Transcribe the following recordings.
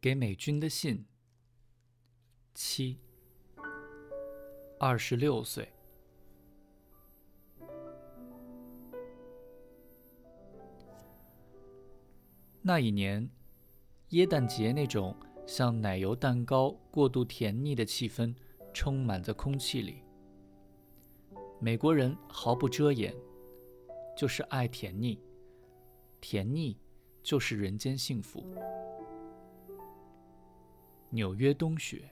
给美军的信。七，二十六岁。那一年，耶诞节那种像奶油蛋糕过度甜腻的气氛充满在空气里。美国人毫不遮掩，就是爱甜腻，甜腻就是人间幸福。纽约冬雪，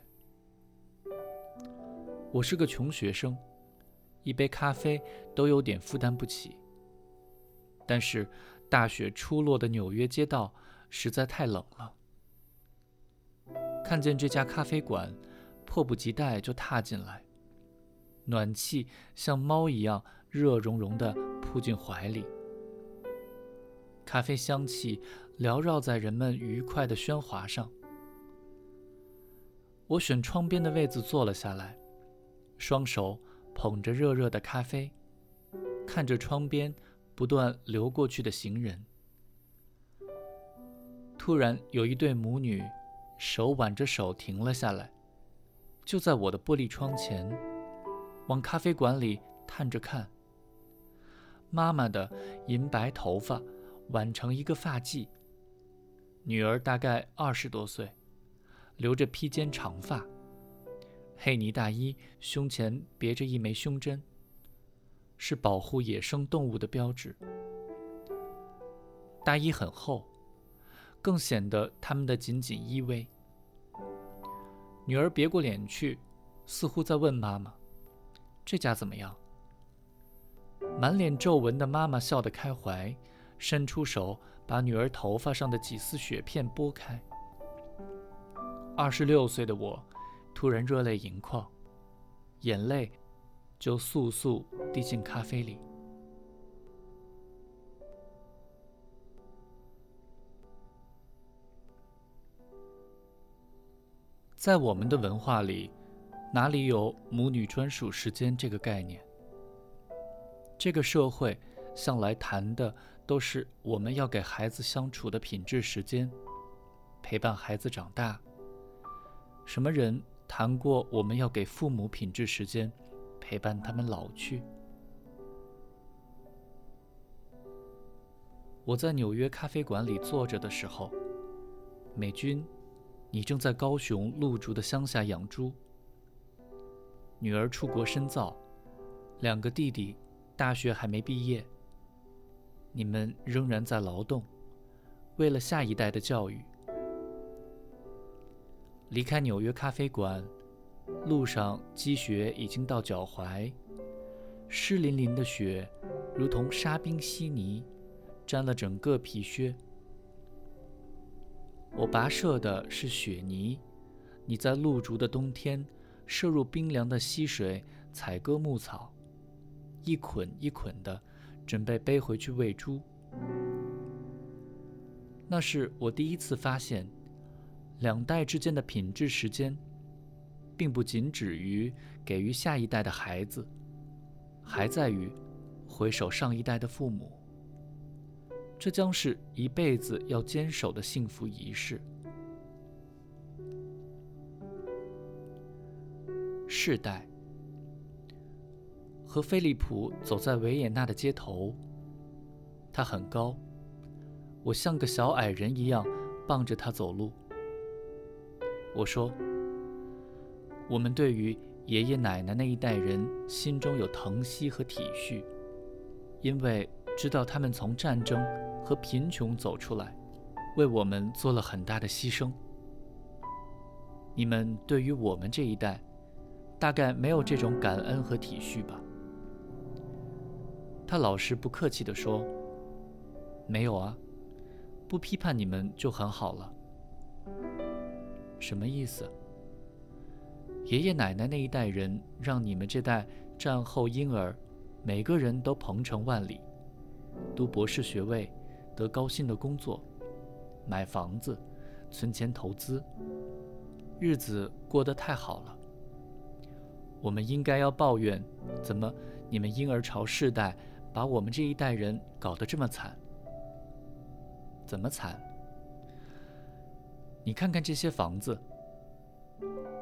我是个穷学生，一杯咖啡都有点负担不起。但是。大雪初落的纽约街道实在太冷了。看见这家咖啡馆，迫不及待就踏进来。暖气像猫一样热融融地扑进怀里，咖啡香气缭绕在人们愉快的喧哗上。我选窗边的位子坐了下来，双手捧着热热的咖啡，看着窗边。不断流过去的行人，突然有一对母女手挽着手停了下来，就在我的玻璃窗前，往咖啡馆里探着看。妈妈的银白头发挽成一个发髻，女儿大概二十多岁，留着披肩长发，黑呢大衣胸前别着一枚胸针。是保护野生动物的标志。大衣很厚，更显得他们的紧紧依偎。女儿别过脸去，似乎在问妈妈：“这家怎么样？”满脸皱纹的妈妈笑得开怀，伸出手把女儿头发上的几丝雪片拨开。二十六岁的我，突然热泪盈眶，眼泪。就速速滴进咖啡里。在我们的文化里，哪里有母女专属时间这个概念？这个社会向来谈的都是我们要给孩子相处的品质时间，陪伴孩子长大。什么人谈过我们要给父母品质时间？陪伴他们老去。我在纽约咖啡馆里坐着的时候，美军，你正在高雄鹿竹的乡下养猪。女儿出国深造，两个弟弟大学还没毕业。你们仍然在劳动，为了下一代的教育。离开纽约咖啡馆。路上积雪已经到脚踝，湿淋淋的雪如同沙冰稀泥，沾了整个皮靴。我跋涉的是雪泥，你在露竹的冬天摄入冰凉的溪水，采割牧草，一捆一捆的准备背回去喂猪。那是我第一次发现，两代之间的品质时间。并不仅止于给予下一代的孩子，还在于回首上一代的父母。这将是一辈子要坚守的幸福仪式。世代和菲利普走在维也纳的街头，他很高，我像个小矮人一样傍着他走路。我说。我们对于爷爷奶奶那一代人心中有疼惜和体恤，因为知道他们从战争和贫穷走出来，为我们做了很大的牺牲。你们对于我们这一代，大概没有这种感恩和体恤吧？他老实不客气地说：“没有啊，不批判你们就很好了。”什么意思？爷爷奶奶那一代人，让你们这代战后婴儿，每个人都鹏程万里，读博士学位，得高薪的工作，买房子，存钱投资，日子过得太好了。我们应该要抱怨，怎么你们婴儿潮世代把我们这一代人搞得这么惨？怎么惨？你看看这些房子，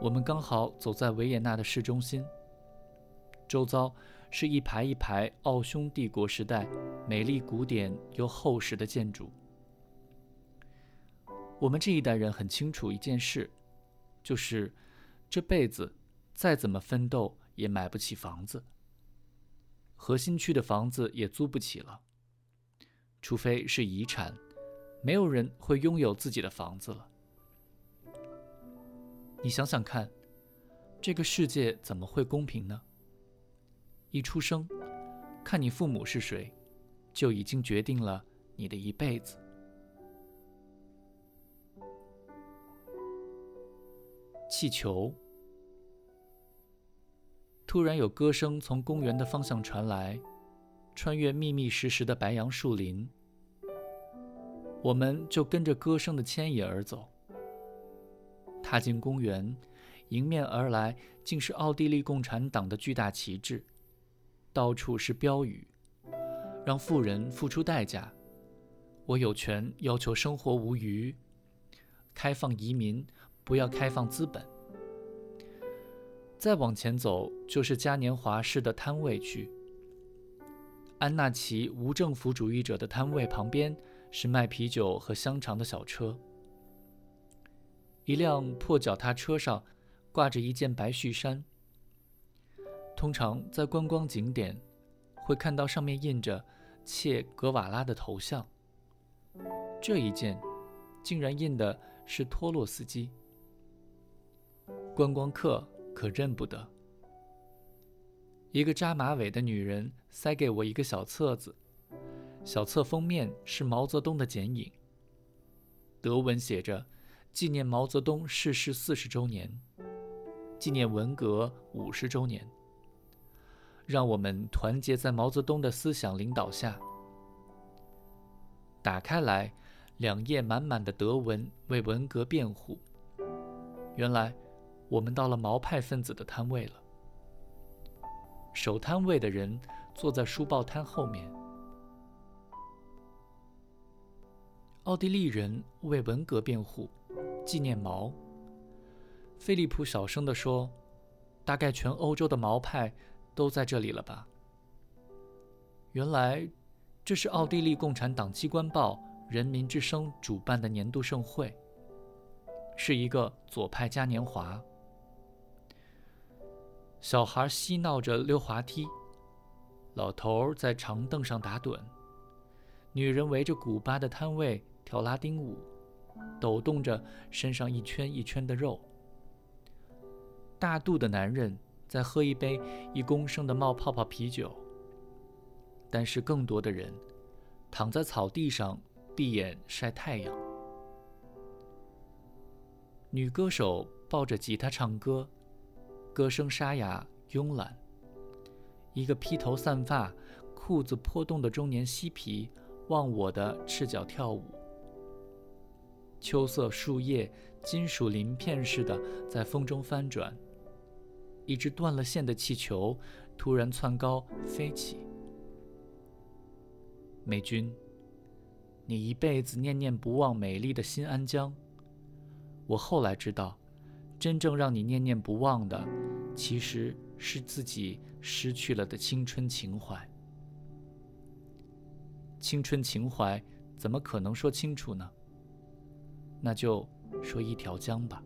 我们刚好走在维也纳的市中心，周遭是一排一排奥匈帝国时代美丽古典又厚实的建筑。我们这一代人很清楚一件事，就是这辈子再怎么奋斗也买不起房子，核心区的房子也租不起了，除非是遗产，没有人会拥有自己的房子了。你想想看，这个世界怎么会公平呢？一出生，看你父母是谁，就已经决定了你的一辈子。气球。突然有歌声从公园的方向传来，穿越密密实实的白杨树林，我们就跟着歌声的牵引而走。踏进公园，迎面而来竟是奥地利共产党的巨大旗帜，到处是标语：“让富人付出代价，我有权要求生活无虞，开放移民。”不要开放资本。再往前走，就是嘉年华式的摊位区。安纳奇无政府主义者的摊位旁边是卖啤酒和香肠的小车。一辆破脚踏车上挂着一件白恤衫。通常在观光景点会看到上面印着切格瓦拉的头像，这一件竟然印的是托洛斯基。观光客可认不得。一个扎马尾的女人塞给我一个小册子，小册封面是毛泽东的剪影。德文写着：“纪念毛泽东逝世四十周年，纪念文革五十周年。”让我们团结在毛泽东的思想领导下。打开来，两页满满的德文为文革辩护。原来。我们到了毛派分子的摊位了。守摊位的人坐在书报摊后面。奥地利人为文革辩护，纪念毛。菲利普小声地说：“大概全欧洲的毛派都在这里了吧？”原来，这是奥地利共产党机关报《人民之声》主办的年度盛会，是一个左派嘉年华。小孩嬉闹着溜滑梯，老头在长凳上打盹，女人围着古巴的摊位跳拉丁舞，抖动着身上一圈一圈的肉。大肚的男人在喝一杯一公升的冒泡泡啤酒。但是更多的人躺在草地上闭眼晒太阳。女歌手抱着吉他唱歌。歌声沙哑慵懒，一个披头散发、裤子破洞的中年嬉皮忘我的赤脚跳舞。秋色树叶金属鳞片似的在风中翻转。一只断了线的气球突然窜高飞起。美军，你一辈子念念不忘美丽的新安江。我后来知道。真正让你念念不忘的，其实是自己失去了的青春情怀。青春情怀怎么可能说清楚呢？那就说一条江吧。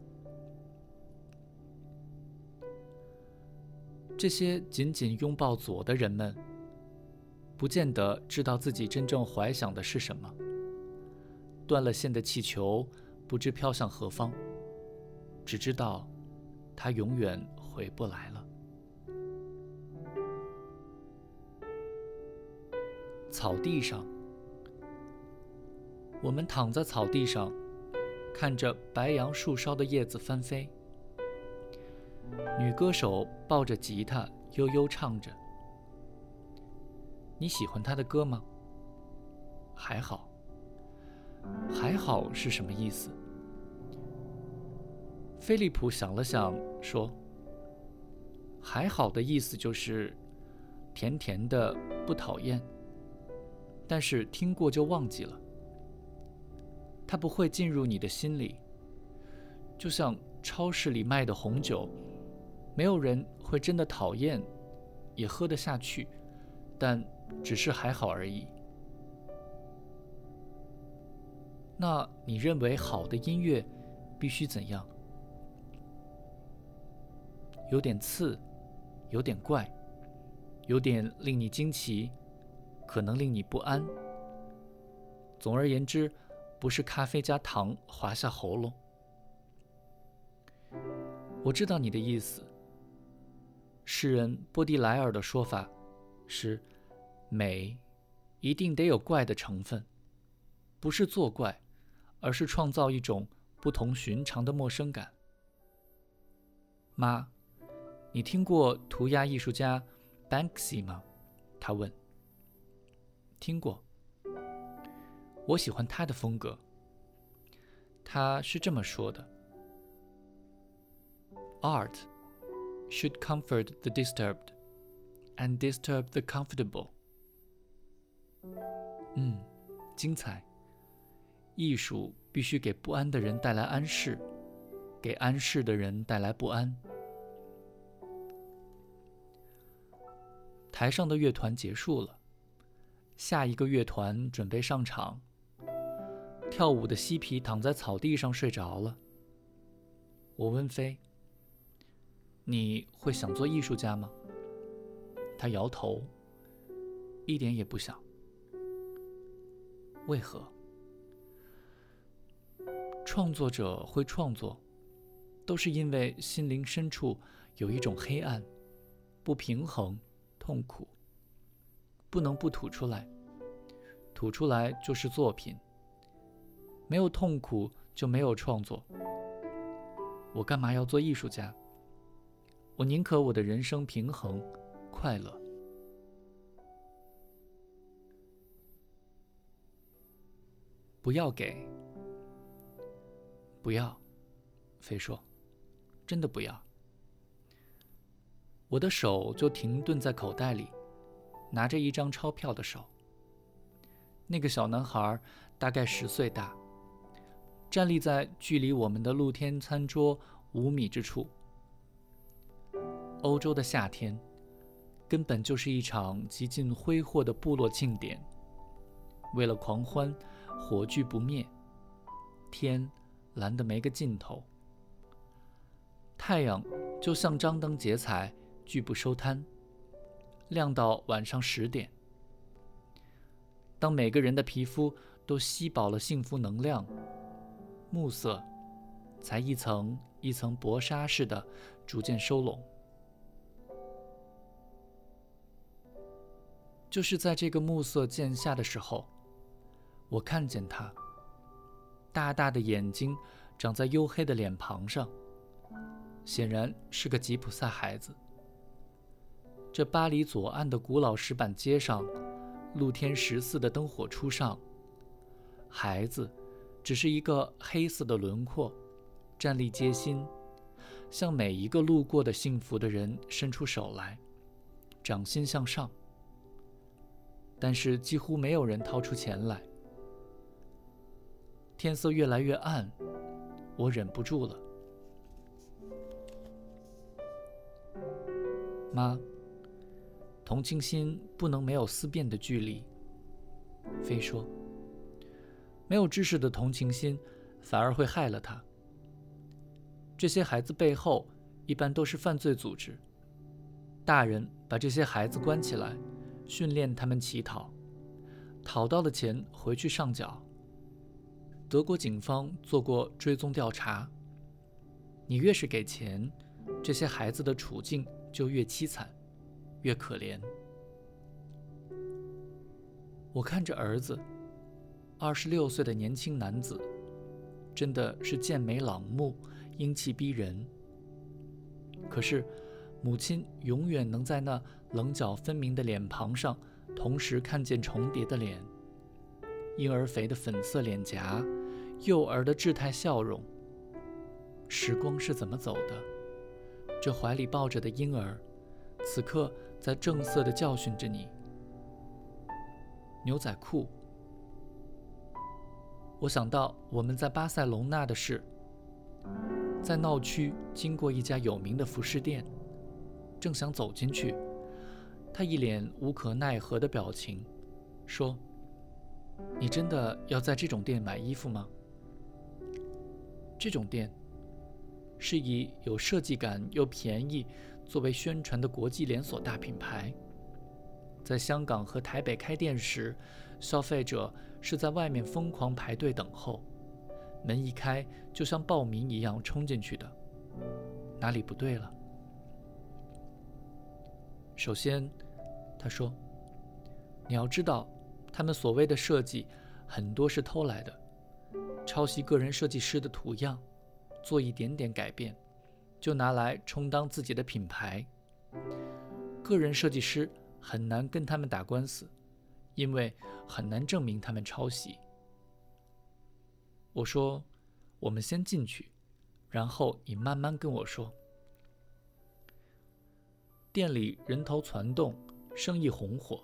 这些紧紧拥抱左的人们，不见得知道自己真正怀想的是什么。断了线的气球，不知飘向何方。只知道，他永远回不来了。草地上，我们躺在草地上，看着白杨树梢的叶子翻飞。女歌手抱着吉他悠悠唱着。你喜欢她的歌吗？还好。还好是什么意思？菲利普想了想，说：“还好的意思就是，甜甜的，不讨厌。但是听过就忘记了。它不会进入你的心里，就像超市里卖的红酒，没有人会真的讨厌，也喝得下去，但只是还好而已。那你认为好的音乐必须怎样？有点刺，有点怪，有点令你惊奇，可能令你不安。总而言之，不是咖啡加糖滑下喉咙。我知道你的意思。诗人波迪莱尔的说法是：美一定得有怪的成分，不是作怪。而是创造一种不同寻常的陌生感。妈，你听过涂鸦艺术家 Banksy 吗？他问。听过。我喜欢他的风格。他是这么说的：“Art should comfort the disturbed, and disturb the comfortable。”嗯，精彩。艺术必须给不安的人带来安适，给安适的人带来不安。台上的乐团结束了，下一个乐团准备上场。跳舞的嬉皮躺在草地上睡着了。我问飞：“你会想做艺术家吗？”他摇头，一点也不想。为何？创作者会创作，都是因为心灵深处有一种黑暗、不平衡、痛苦，不能不吐出来。吐出来就是作品。没有痛苦就没有创作。我干嘛要做艺术家？我宁可我的人生平衡、快乐。不要给。不要，飞说：“真的不要。”我的手就停顿在口袋里，拿着一张钞票的手。那个小男孩大概十岁大，站立在距离我们的露天餐桌五米之处。欧洲的夏天，根本就是一场极尽挥霍的部落庆典。为了狂欢，火炬不灭，天。蓝得没个尽头，太阳就像张灯结彩，拒不收摊，亮到晚上十点。当每个人的皮肤都吸饱了幸福能量，暮色才一层一层薄纱似的逐渐收拢。就是在这个暮色渐下的时候，我看见他。大大的眼睛长在黝黑的脸庞上，显然是个吉普赛孩子。这巴黎左岸的古老石板街上，露天十四的灯火初上，孩子只是一个黑色的轮廓，站立街心，向每一个路过的幸福的人伸出手来，掌心向上。但是几乎没有人掏出钱来。天色越来越暗，我忍不住了。妈，同情心不能没有思辨的距离。非说，没有知识的同情心反而会害了他。这些孩子背后一般都是犯罪组织，大人把这些孩子关起来，训练他们乞讨，讨到了钱回去上缴。德国警方做过追踪调查。你越是给钱，这些孩子的处境就越凄惨，越可怜。我看着儿子，二十六岁的年轻男子，真的是健美朗目，英气逼人。可是，母亲永远能在那棱角分明的脸庞上，同时看见重叠的脸，婴儿肥的粉色脸颊。幼儿的稚态笑容。时光是怎么走的？这怀里抱着的婴儿，此刻在正色地教训着你。牛仔裤。我想到我们在巴塞隆纳的事。在闹区经过一家有名的服饰店，正想走进去，他一脸无可奈何的表情，说：“你真的要在这种店买衣服吗？这种店是以有设计感又便宜作为宣传的国际连锁大品牌。在香港和台北开店时，消费者是在外面疯狂排队等候。”门一开，就像报名一样冲进去的，哪里不对了？首先，他说：“你要知道，他们所谓的设计很多是偷来的，抄袭个人设计师的图样，做一点点改变，就拿来充当自己的品牌。个人设计师很难跟他们打官司，因为很难证明他们抄袭。”我说：“我们先进去，然后你慢慢跟我说。”店里人头攒动，生意红火。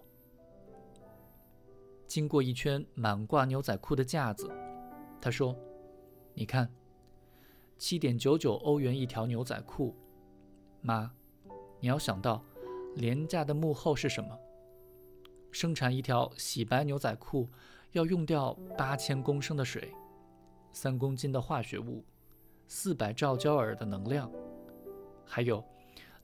经过一圈满挂牛仔裤的架子，他说：“你看，七点九九欧元一条牛仔裤。妈，你要想到廉价的幕后是什么？生产一条洗白牛仔裤要用掉八千公升的水。”三公斤的化学物，四百兆焦耳的能量，还有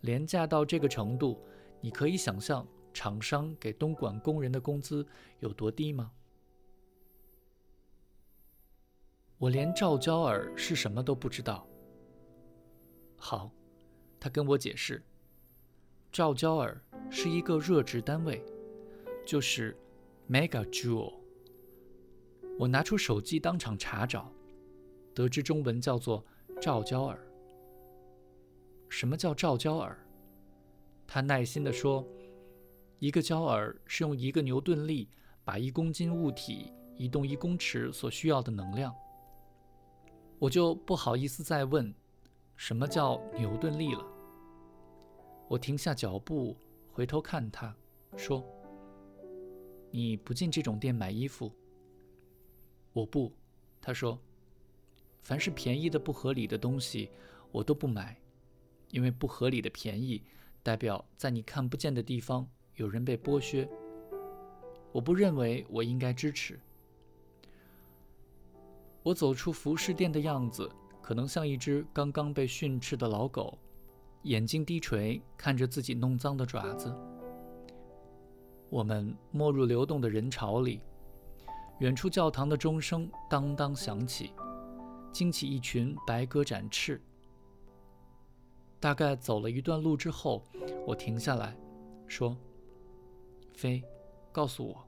廉价到这个程度，你可以想象厂商给东莞工人的工资有多低吗？我连兆焦耳是什么都不知道。好，他跟我解释，兆焦耳是一个热值单位，就是 mega joule。我拿出手机当场查找。得知中文叫做赵焦耳。什么叫赵焦耳？他耐心地说：“一个焦耳是用一个牛顿力把一公斤物体移动一公尺所需要的能量。”我就不好意思再问什么叫牛顿力了。我停下脚步，回头看他，说：“你不进这种店买衣服？”我不，他说。凡是便宜的不合理的东西，我都不买，因为不合理的便宜代表在你看不见的地方有人被剥削。我不认为我应该支持。我走出服饰店的样子，可能像一只刚刚被训斥的老狗，眼睛低垂看着自己弄脏的爪子。我们没入流动的人潮里，远处教堂的钟声当当响起。惊起一群白鸽展翅。大概走了一段路之后，我停下来，说：“飞，告诉我，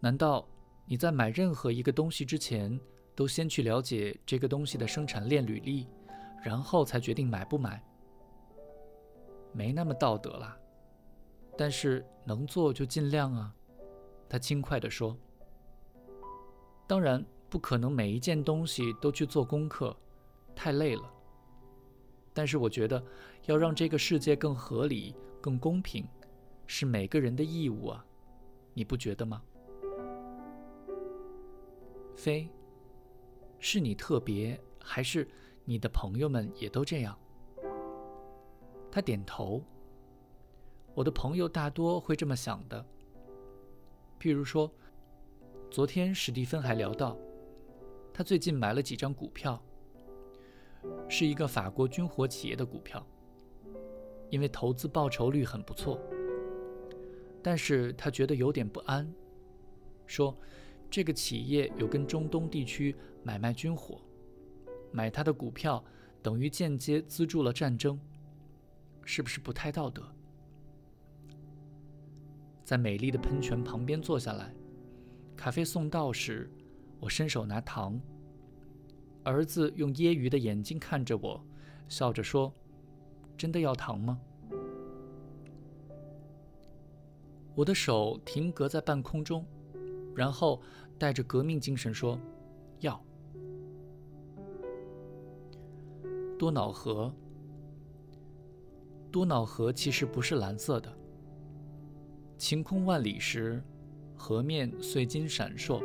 难道你在买任何一个东西之前，都先去了解这个东西的生产链履历，然后才决定买不买？没那么道德啦，但是能做就尽量啊。”他轻快地说：“当然。”不可能每一件东西都去做功课，太累了。但是我觉得，要让这个世界更合理、更公平，是每个人的义务啊！你不觉得吗？飞，是你特别，还是你的朋友们也都这样？他点头。我的朋友大多会这么想的。譬如说，昨天史蒂芬还聊到。他最近买了几张股票，是一个法国军火企业的股票，因为投资报酬率很不错。但是他觉得有点不安，说这个企业有跟中东地区买卖军火，买他的股票等于间接资助了战争，是不是不太道德？在美丽的喷泉旁边坐下来，咖啡送到时。我伸手拿糖，儿子用揶揄的眼睛看着我，笑着说：“真的要糖吗？”我的手停格在半空中，然后带着革命精神说：“要。”多瑙河，多瑙河其实不是蓝色的。晴空万里时，河面碎金闪烁。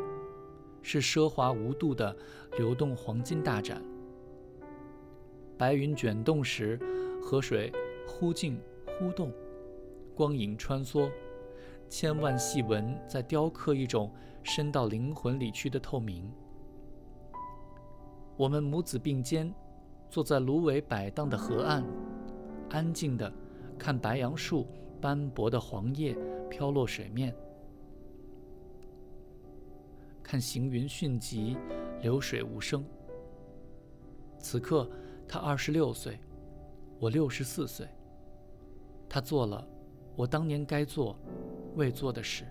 是奢华无度的流动黄金大展。白云卷动时，河水忽静忽动，光影穿梭，千万细纹在雕刻一种深到灵魂里去的透明。我们母子并肩，坐在芦苇摆荡的河岸，安静地看白杨树斑驳的黄叶飘落水面，看行云迅疾，流水无声。此刻，他二十六岁，我六十四岁。他做了我当年该做、未做的事。